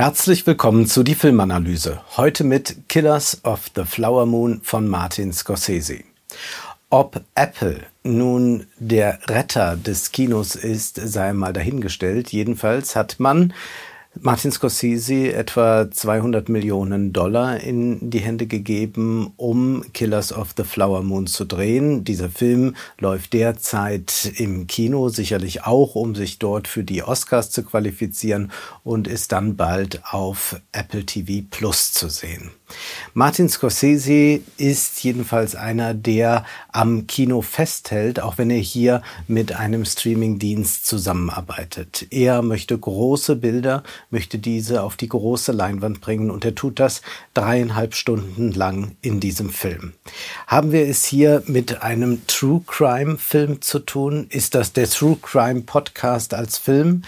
Herzlich willkommen zu die Filmanalyse. Heute mit Killers of the Flower Moon von Martin Scorsese. Ob Apple nun der Retter des Kinos ist, sei mal dahingestellt. Jedenfalls hat man Martin Scorsese etwa 200 Millionen Dollar in die Hände gegeben, um Killers of the Flower Moon zu drehen. Dieser Film läuft derzeit im Kino, sicherlich auch, um sich dort für die Oscars zu qualifizieren und ist dann bald auf Apple TV Plus zu sehen. Martin Scorsese ist jedenfalls einer, der am Kino festhält, auch wenn er hier mit einem Streamingdienst zusammenarbeitet. Er möchte große Bilder, möchte diese auf die große Leinwand bringen und er tut das dreieinhalb Stunden lang in diesem Film. Haben wir es hier mit einem True Crime Film zu tun? Ist das der True Crime Podcast als Film?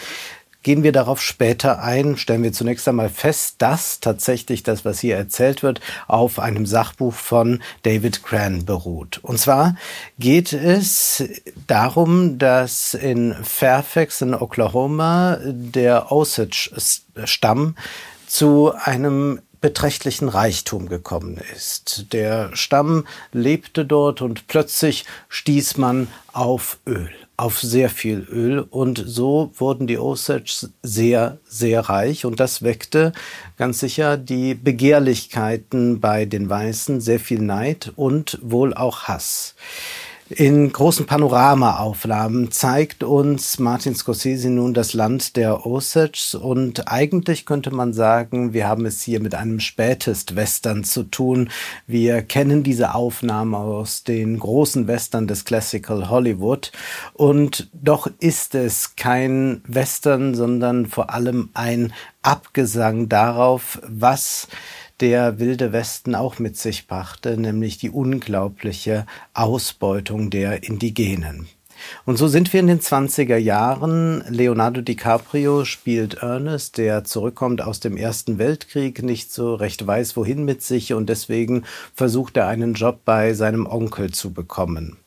Gehen wir darauf später ein, stellen wir zunächst einmal fest, dass tatsächlich das, was hier erzählt wird, auf einem Sachbuch von David Cran beruht. Und zwar geht es darum, dass in Fairfax in Oklahoma der Osage-Stamm zu einem beträchtlichen Reichtum gekommen ist. Der Stamm lebte dort und plötzlich stieß man auf Öl, auf sehr viel Öl und so wurden die Osage sehr, sehr reich und das weckte ganz sicher die Begehrlichkeiten bei den Weißen, sehr viel Neid und wohl auch Hass. In großen Panoramaaufnahmen zeigt uns Martin Scorsese nun das Land der Osage und eigentlich könnte man sagen, wir haben es hier mit einem Spätest-Western zu tun. Wir kennen diese Aufnahmen aus den großen Western des Classical Hollywood und doch ist es kein Western, sondern vor allem ein Abgesang darauf, was der Wilde Westen auch mit sich brachte, nämlich die unglaubliche Ausbeutung der Indigenen. Und so sind wir in den 20er Jahren. Leonardo DiCaprio spielt Ernest, der zurückkommt aus dem Ersten Weltkrieg, nicht so recht weiß, wohin mit sich und deswegen versucht er einen Job bei seinem Onkel zu bekommen.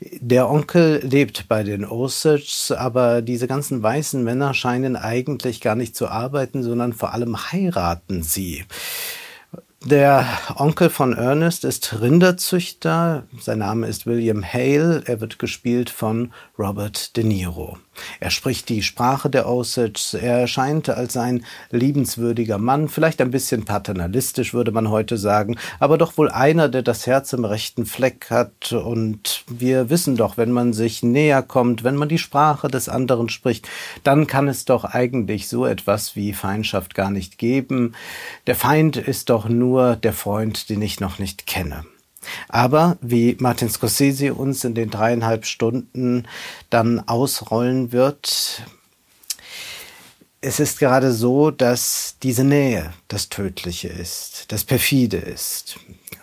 Der Onkel lebt bei den Osages, aber diese ganzen weißen Männer scheinen eigentlich gar nicht zu arbeiten, sondern vor allem heiraten sie. Der Onkel von Ernest ist Rinderzüchter. Sein Name ist William Hale. Er wird gespielt von Robert De Niro. Er spricht die Sprache der Osage. Er erscheint als ein liebenswürdiger Mann, vielleicht ein bisschen paternalistisch, würde man heute sagen, aber doch wohl einer, der das Herz im rechten Fleck hat. Und wir wissen doch, wenn man sich näher kommt, wenn man die Sprache des anderen spricht, dann kann es doch eigentlich so etwas wie Feindschaft gar nicht geben. Der Feind ist doch nur der Freund, den ich noch nicht kenne. Aber wie Martin Scorsese uns in den dreieinhalb Stunden dann ausrollen wird, es ist gerade so, dass diese Nähe das Tödliche ist, das Perfide ist.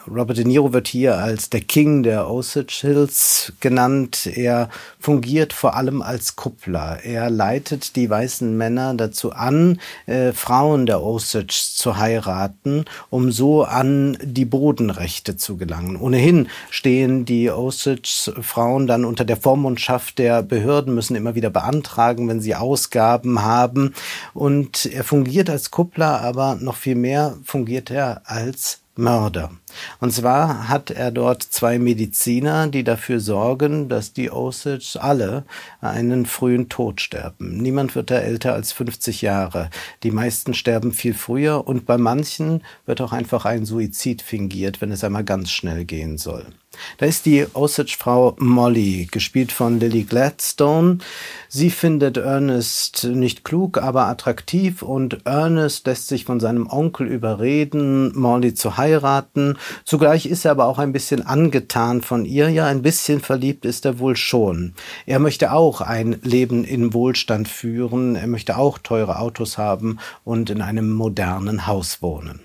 Robert De Niro wird hier als der King der Osage Hills genannt. Er fungiert vor allem als Kuppler. Er leitet die weißen Männer dazu an, äh, Frauen der Osage zu heiraten, um so an die Bodenrechte zu gelangen. Ohnehin stehen die Osage-Frauen dann unter der Vormundschaft der Behörden, müssen immer wieder beantragen, wenn sie Ausgaben haben. Und er fungiert als Kuppler, aber noch viel mehr fungiert er als Mörder. Und zwar hat er dort zwei Mediziner, die dafür sorgen, dass die Osage alle einen frühen Tod sterben. Niemand wird da älter als 50 Jahre. Die meisten sterben viel früher und bei manchen wird auch einfach ein Suizid fingiert, wenn es einmal ganz schnell gehen soll. Da ist die Osage-Frau Molly, gespielt von Lily Gladstone. Sie findet Ernest nicht klug, aber attraktiv und Ernest lässt sich von seinem Onkel überreden, Molly zu heiraten. Zugleich ist er aber auch ein bisschen angetan von ihr. Ja, ein bisschen verliebt ist er wohl schon. Er möchte auch ein Leben in Wohlstand führen. Er möchte auch teure Autos haben und in einem modernen Haus wohnen.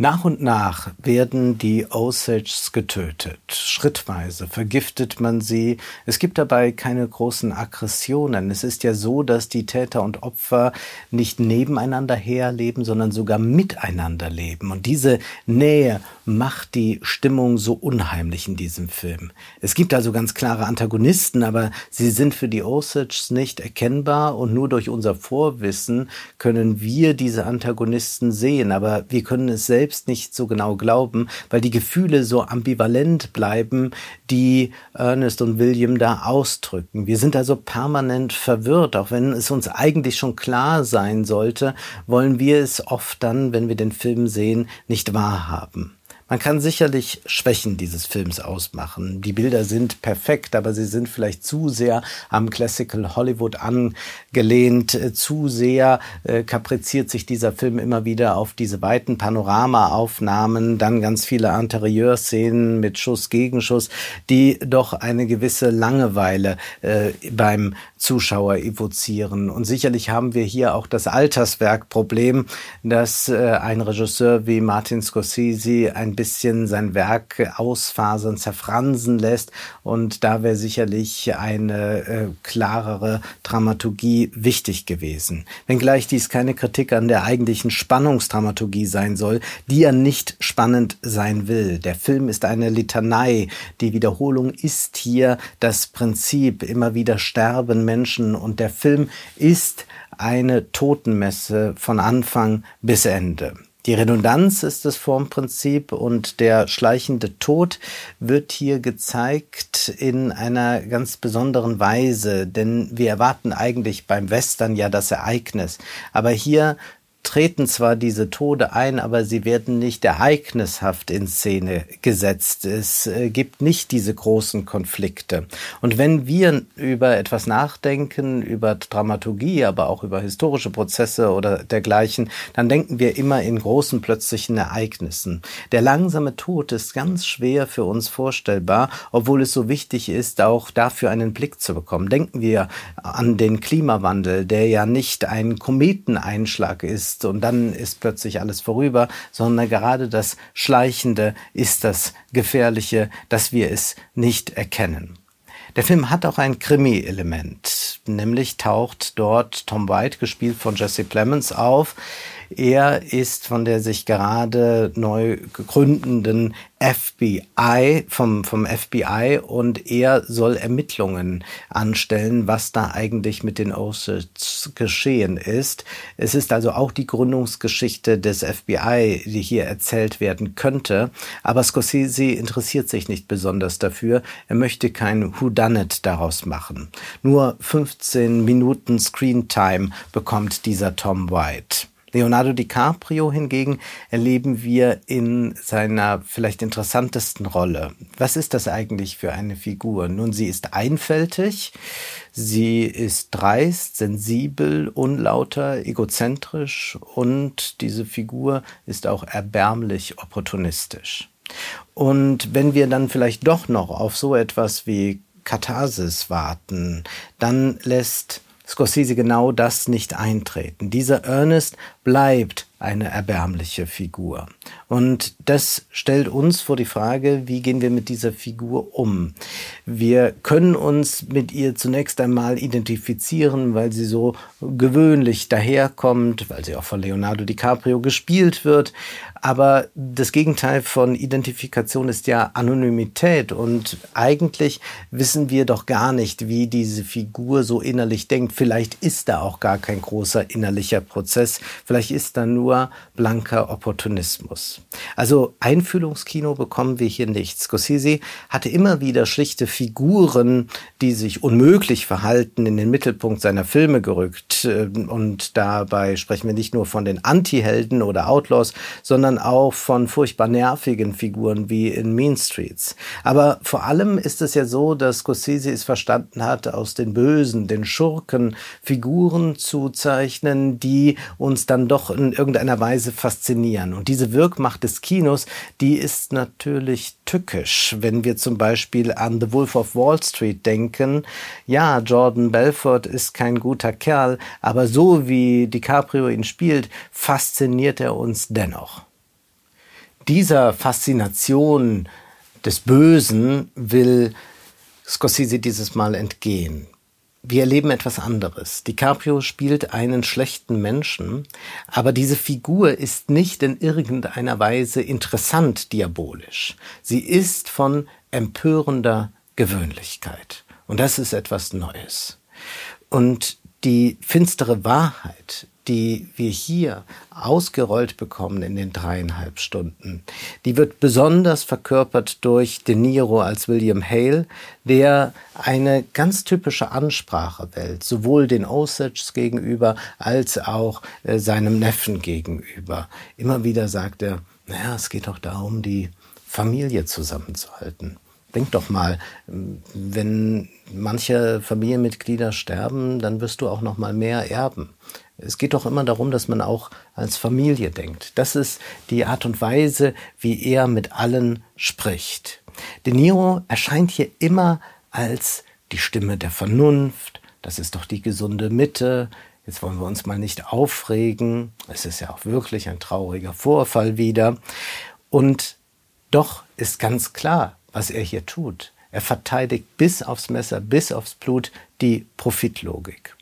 Nach und nach werden die Osages getötet. Schrittweise vergiftet man sie. Es gibt dabei keine großen Aggressionen. Es ist ja so, dass die Täter und Opfer nicht nebeneinander herleben, sondern sogar miteinander leben. Und diese Nähe macht die Stimmung so unheimlich in diesem Film. Es gibt also ganz klare Antagonisten, aber sie sind für die Osages nicht erkennbar und nur durch unser Vorwissen können wir diese Antagonisten sehen. Aber wir können es selbst nicht so genau glauben, weil die Gefühle so ambivalent bleiben, die Ernest und William da ausdrücken. Wir sind also permanent verwirrt, auch wenn es uns eigentlich schon klar sein sollte, wollen wir es oft dann, wenn wir den Film sehen, nicht wahrhaben. Man kann sicherlich Schwächen dieses Films ausmachen. Die Bilder sind perfekt, aber sie sind vielleicht zu sehr am Classical Hollywood angelehnt. Zu sehr äh, kapriziert sich dieser Film immer wieder auf diese weiten Panoramaaufnahmen, dann ganz viele Interieurszenen mit Schuss, Gegenschuss, die doch eine gewisse Langeweile äh, beim Zuschauer evozieren. Und sicherlich haben wir hier auch das Alterswerkproblem, dass äh, ein Regisseur wie Martin Scorsese ein bisschen sein Werk ausfasern, zerfransen lässt. Und da wäre sicherlich eine äh, klarere Dramaturgie wichtig gewesen. Wenngleich dies keine Kritik an der eigentlichen Spannungsdramaturgie sein soll, die ja nicht spannend sein will. Der Film ist eine Litanei. Die Wiederholung ist hier das Prinzip. Immer wieder sterben Menschen und der Film ist eine Totenmesse von Anfang bis Ende. Die Redundanz ist das Formprinzip und der schleichende Tod wird hier gezeigt in einer ganz besonderen Weise, denn wir erwarten eigentlich beim Western ja das Ereignis, aber hier treten zwar diese Tode ein, aber sie werden nicht ereignishaft in Szene gesetzt. Es äh, gibt nicht diese großen Konflikte. Und wenn wir über etwas nachdenken, über Dramaturgie, aber auch über historische Prozesse oder dergleichen, dann denken wir immer in großen plötzlichen Ereignissen. Der langsame Tod ist ganz schwer für uns vorstellbar, obwohl es so wichtig ist, auch dafür einen Blick zu bekommen. Denken wir an den Klimawandel, der ja nicht ein Kometeneinschlag ist, ist und dann ist plötzlich alles vorüber, sondern gerade das Schleichende ist das Gefährliche, dass wir es nicht erkennen. Der Film hat auch ein Krimi-Element, nämlich taucht dort Tom White, gespielt von Jesse Plemons, auf, er ist von der sich gerade neu gegründenden FBI, vom, vom FBI und er soll Ermittlungen anstellen, was da eigentlich mit den Osage geschehen ist. Es ist also auch die Gründungsgeschichte des FBI, die hier erzählt werden könnte. Aber Scorsese interessiert sich nicht besonders dafür. Er möchte kein Whodunit daraus machen. Nur 15 Minuten Screentime bekommt dieser Tom White. Leonardo DiCaprio hingegen erleben wir in seiner vielleicht interessantesten Rolle. Was ist das eigentlich für eine Figur? Nun, sie ist einfältig, sie ist dreist, sensibel, unlauter, egozentrisch und diese Figur ist auch erbärmlich opportunistisch. Und wenn wir dann vielleicht doch noch auf so etwas wie Katharsis warten, dann lässt Scorsese genau das nicht eintreten. Dieser Ernest bleibt eine erbärmliche Figur. Und das stellt uns vor die Frage, wie gehen wir mit dieser Figur um? Wir können uns mit ihr zunächst einmal identifizieren, weil sie so gewöhnlich daherkommt, weil sie auch von Leonardo DiCaprio gespielt wird. Aber das Gegenteil von Identifikation ist ja Anonymität. Und eigentlich wissen wir doch gar nicht, wie diese Figur so innerlich denkt. Vielleicht ist da auch gar kein großer innerlicher Prozess. Vielleicht ist da nur blanker Opportunismus. Also Einfühlungskino bekommen wir hier nicht. Scorsese hatte immer wieder schlichte Figuren, die sich unmöglich verhalten, in den Mittelpunkt seiner Filme gerückt. Und dabei sprechen wir nicht nur von den Anti-Helden oder Outlaws, sondern auch von furchtbar nervigen Figuren wie in Mean Streets. Aber vor allem ist es ja so, dass Scorsese es verstanden hat, aus den Bösen, den Schurken Figuren zu zeichnen, die uns dann doch in irgendeiner Weise faszinieren. Und diese Wirkmacht des Kinos, die ist natürlich tückisch. Wenn wir zum Beispiel an The Wolf of Wall Street denken, ja, Jordan Belfort ist kein guter Kerl, aber so wie DiCaprio ihn spielt, fasziniert er uns dennoch. dieser Faszination des Bösen will Scorsese dieses Mal entgehen. Wir erleben etwas anderes. DiCaprio spielt einen schlechten Menschen, aber diese Figur ist nicht in irgendeiner Weise interessant diabolisch. Sie ist von empörender Gewöhnlichkeit. Und das ist etwas Neues. Und die finstere Wahrheit, die wir hier ausgerollt bekommen in den dreieinhalb Stunden, die wird besonders verkörpert durch De Niro als William Hale, der eine ganz typische Ansprache wählt, sowohl den Osages gegenüber als auch äh, seinem Neffen gegenüber. Immer wieder sagt er, naja, es geht doch darum, die Familie zusammenzuhalten. Denk doch mal, wenn manche Familienmitglieder sterben, dann wirst du auch noch mal mehr erben. Es geht doch immer darum, dass man auch als Familie denkt. Das ist die Art und Weise, wie er mit allen spricht. De Niro erscheint hier immer als die Stimme der Vernunft. Das ist doch die gesunde Mitte. Jetzt wollen wir uns mal nicht aufregen. Es ist ja auch wirklich ein trauriger Vorfall wieder. Und doch ist ganz klar, was er hier tut. Er verteidigt bis aufs Messer, bis aufs Blut die Profitlogik.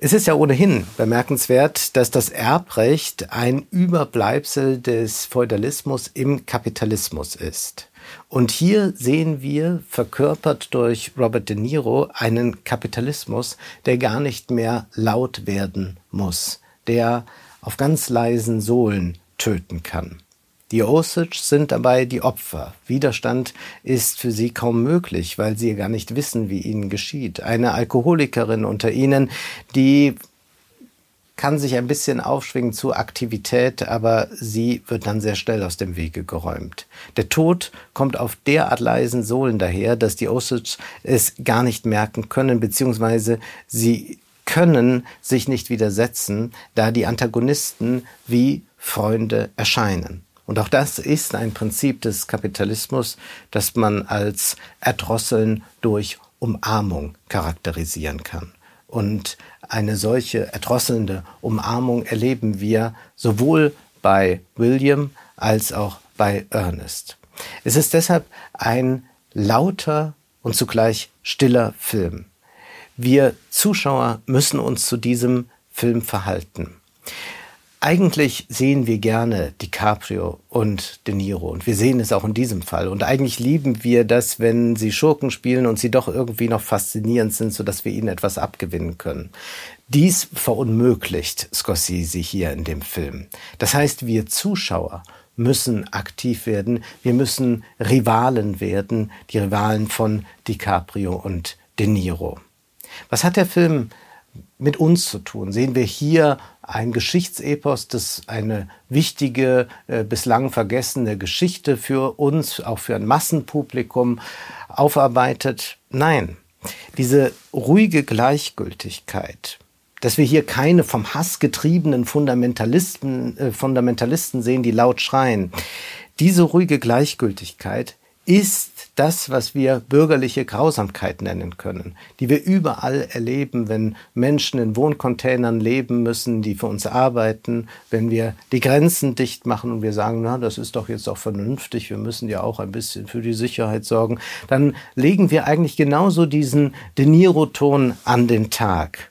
Es ist ja ohnehin bemerkenswert, dass das Erbrecht ein Überbleibsel des Feudalismus im Kapitalismus ist. Und hier sehen wir, verkörpert durch Robert De Niro, einen Kapitalismus, der gar nicht mehr laut werden muss, der auf ganz leisen Sohlen töten kann. Die Osage sind dabei die Opfer. Widerstand ist für sie kaum möglich, weil sie gar nicht wissen, wie ihnen geschieht. Eine Alkoholikerin unter ihnen, die kann sich ein bisschen aufschwingen zu Aktivität, aber sie wird dann sehr schnell aus dem Wege geräumt. Der Tod kommt auf derart leisen Sohlen daher, dass die Osage es gar nicht merken können, beziehungsweise sie können sich nicht widersetzen, da die Antagonisten wie Freunde erscheinen. Und auch das ist ein Prinzip des Kapitalismus, das man als Erdrosseln durch Umarmung charakterisieren kann. Und eine solche erdrosselnde Umarmung erleben wir sowohl bei William als auch bei Ernest. Es ist deshalb ein lauter und zugleich stiller Film. Wir Zuschauer müssen uns zu diesem Film verhalten. Eigentlich sehen wir gerne DiCaprio und De Niro und wir sehen es auch in diesem Fall. Und eigentlich lieben wir das, wenn sie Schurken spielen und sie doch irgendwie noch faszinierend sind, sodass wir ihnen etwas abgewinnen können. Dies verunmöglicht Scorsese hier in dem Film. Das heißt, wir Zuschauer müssen aktiv werden, wir müssen Rivalen werden, die Rivalen von DiCaprio und De Niro. Was hat der Film mit uns zu tun? Sehen wir hier ein Geschichtsepos, das eine wichtige, äh, bislang vergessene Geschichte für uns, auch für ein Massenpublikum aufarbeitet? Nein. Diese ruhige Gleichgültigkeit, dass wir hier keine vom Hass getriebenen Fundamentalisten, äh, Fundamentalisten sehen, die laut schreien. Diese ruhige Gleichgültigkeit ist das, was wir bürgerliche Grausamkeit nennen können, die wir überall erleben, wenn Menschen in Wohncontainern leben müssen, die für uns arbeiten, wenn wir die Grenzen dicht machen und wir sagen, na, das ist doch jetzt auch vernünftig, wir müssen ja auch ein bisschen für die Sicherheit sorgen, dann legen wir eigentlich genauso diesen De Niro-Ton an den Tag.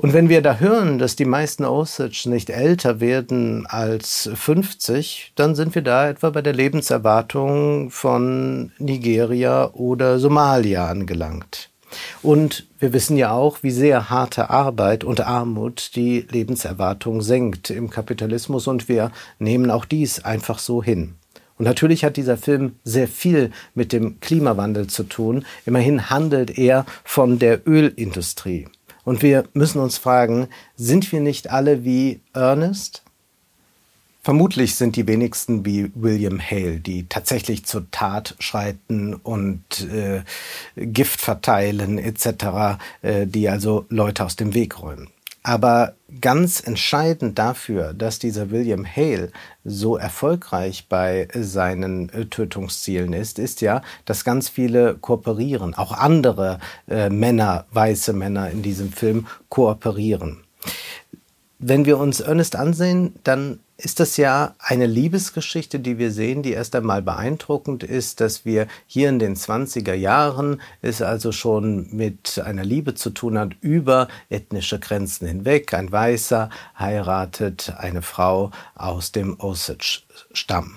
Und wenn wir da hören, dass die meisten Osage nicht älter werden als 50, dann sind wir da etwa bei der Lebenserwartung von Nigeria oder Somalia angelangt. Und wir wissen ja auch, wie sehr harte Arbeit und Armut die Lebenserwartung senkt im Kapitalismus und wir nehmen auch dies einfach so hin. Und natürlich hat dieser Film sehr viel mit dem Klimawandel zu tun. Immerhin handelt er von der Ölindustrie. Und wir müssen uns fragen, sind wir nicht alle wie Ernest? Vermutlich sind die wenigsten wie William Hale, die tatsächlich zur Tat schreiten und äh, Gift verteilen etc., äh, die also Leute aus dem Weg räumen. Aber ganz entscheidend dafür, dass dieser William Hale so erfolgreich bei seinen äh, Tötungszielen ist, ist ja, dass ganz viele kooperieren. Auch andere äh, Männer, weiße Männer in diesem Film kooperieren. Wenn wir uns Ernest ansehen, dann ist das ja eine Liebesgeschichte, die wir sehen, die erst einmal beeindruckend ist, dass wir hier in den 20er Jahren es also schon mit einer Liebe zu tun hat über ethnische Grenzen hinweg. Ein Weißer heiratet eine Frau aus dem Osage-Stamm.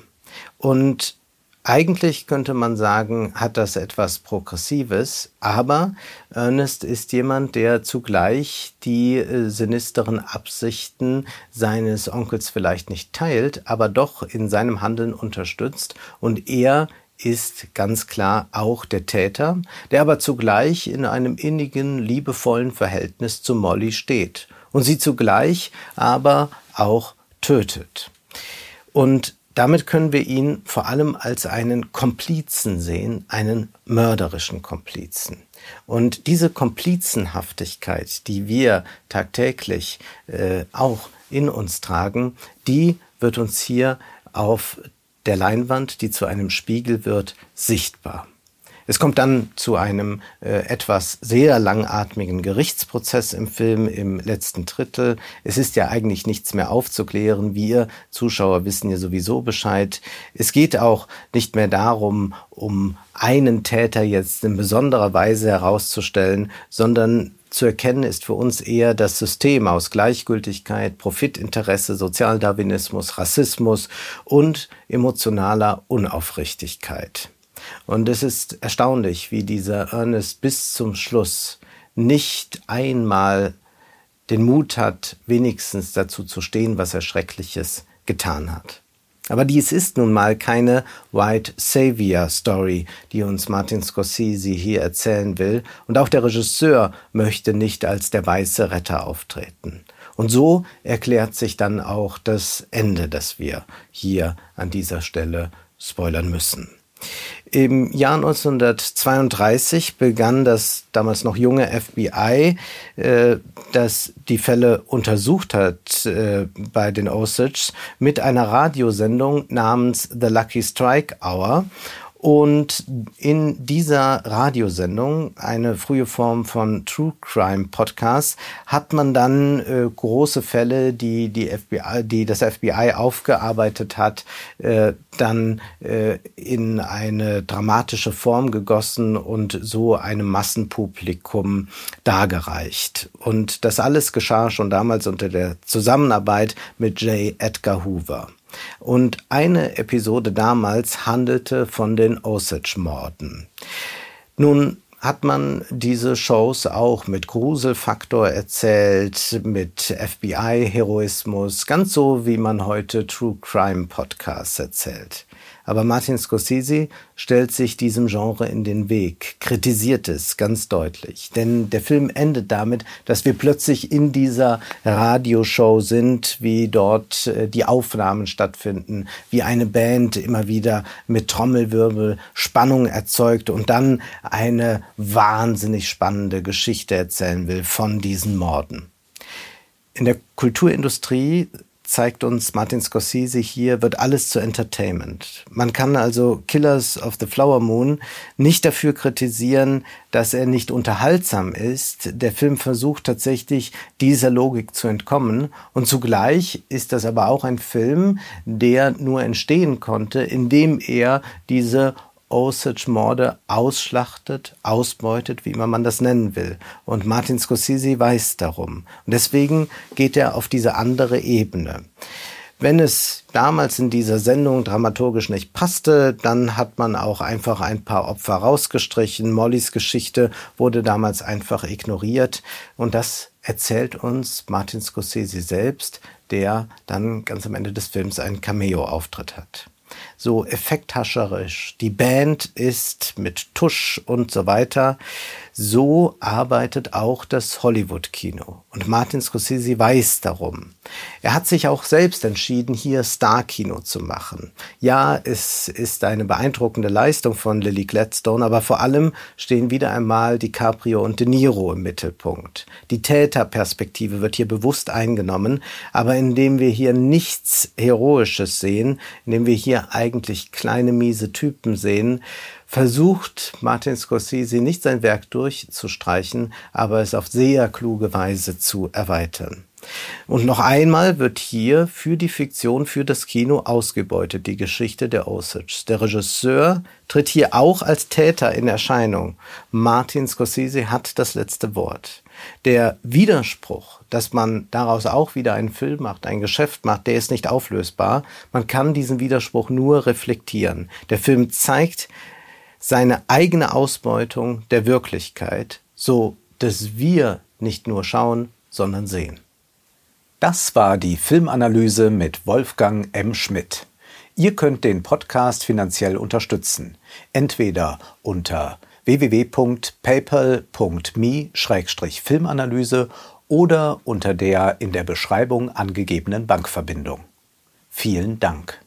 Und eigentlich könnte man sagen, hat das etwas Progressives, aber Ernest ist jemand, der zugleich die äh, sinisteren Absichten seines Onkels vielleicht nicht teilt, aber doch in seinem Handeln unterstützt und er ist ganz klar auch der Täter, der aber zugleich in einem innigen, liebevollen Verhältnis zu Molly steht und sie zugleich aber auch tötet. Und damit können wir ihn vor allem als einen Komplizen sehen, einen mörderischen Komplizen. Und diese Komplizenhaftigkeit, die wir tagtäglich äh, auch in uns tragen, die wird uns hier auf der Leinwand, die zu einem Spiegel wird, sichtbar. Es kommt dann zu einem äh, etwas sehr langatmigen Gerichtsprozess im Film im letzten Drittel. Es ist ja eigentlich nichts mehr aufzuklären. Wir Zuschauer wissen ja sowieso Bescheid. Es geht auch nicht mehr darum, um einen Täter jetzt in besonderer Weise herauszustellen, sondern zu erkennen ist für uns eher das System aus Gleichgültigkeit, Profitinteresse, Sozialdarwinismus, Rassismus und emotionaler Unaufrichtigkeit. Und es ist erstaunlich, wie dieser Ernest bis zum Schluss nicht einmal den Mut hat, wenigstens dazu zu stehen, was er Schreckliches getan hat. Aber dies ist nun mal keine White Savior Story, die uns Martin Scorsese hier erzählen will, und auch der Regisseur möchte nicht als der weiße Retter auftreten. Und so erklärt sich dann auch das Ende, das wir hier an dieser Stelle spoilern müssen. Im Jahr 1932 begann das damals noch junge FBI, äh, das die Fälle untersucht hat äh, bei den Osages, mit einer Radiosendung namens The Lucky Strike Hour. Und in dieser Radiosendung, eine frühe Form von True Crime Podcast, hat man dann äh, große Fälle, die die FBI, die das FBI aufgearbeitet hat, äh, dann äh, in eine dramatische Form gegossen und so einem Massenpublikum dargereicht. Und das alles geschah schon damals unter der Zusammenarbeit mit J. Edgar Hoover. Und eine Episode damals handelte von den Osage-Morden. Nun hat man diese Shows auch mit Gruselfaktor erzählt, mit FBI-Heroismus, ganz so wie man heute True Crime Podcasts erzählt. Aber Martin Scorsese stellt sich diesem Genre in den Weg, kritisiert es ganz deutlich. Denn der Film endet damit, dass wir plötzlich in dieser Radioshow sind, wie dort äh, die Aufnahmen stattfinden, wie eine Band immer wieder mit Trommelwirbel Spannung erzeugt und dann eine wahnsinnig spannende Geschichte erzählen will von diesen Morden. In der Kulturindustrie zeigt uns Martin Scorsese hier, wird alles zu Entertainment. Man kann also Killers of the Flower Moon nicht dafür kritisieren, dass er nicht unterhaltsam ist. Der Film versucht tatsächlich dieser Logik zu entkommen und zugleich ist das aber auch ein Film, der nur entstehen konnte, indem er diese Osage-Morde ausschlachtet, ausbeutet, wie immer man das nennen will. Und Martin Scorsese weiß darum. Und deswegen geht er auf diese andere Ebene. Wenn es damals in dieser Sendung dramaturgisch nicht passte, dann hat man auch einfach ein paar Opfer rausgestrichen. Mollys Geschichte wurde damals einfach ignoriert. Und das erzählt uns Martin Scorsese selbst, der dann ganz am Ende des Films einen Cameo-Auftritt hat so effekthascherisch. Die Band ist mit Tusch und so weiter. So arbeitet auch das Hollywood-Kino. Und Martin Scorsese weiß darum. Er hat sich auch selbst entschieden, hier Star-Kino zu machen. Ja, es ist eine beeindruckende Leistung von Lily Gladstone, aber vor allem stehen wieder einmal DiCaprio und De Niro im Mittelpunkt. Die Täterperspektive wird hier bewusst eingenommen, aber indem wir hier nichts Heroisches sehen, indem wir hier eigentlich kleine miese Typen sehen, versucht Martin Scorsese nicht sein Werk durchzustreichen, aber es auf sehr kluge Weise zu erweitern. Und noch einmal wird hier für die Fiktion, für das Kino ausgebeutet, die Geschichte der Osage. Der Regisseur tritt hier auch als Täter in Erscheinung. Martin Scorsese hat das letzte Wort. Der Widerspruch, dass man daraus auch wieder einen Film macht, ein Geschäft macht, der ist nicht auflösbar. Man kann diesen Widerspruch nur reflektieren. Der Film zeigt seine eigene Ausbeutung der Wirklichkeit, so dass wir nicht nur schauen, sondern sehen. Das war die Filmanalyse mit Wolfgang M. Schmidt. Ihr könnt den Podcast finanziell unterstützen. Entweder unter www.paypal.me-filmanalyse oder unter der in der Beschreibung angegebenen Bankverbindung. Vielen Dank.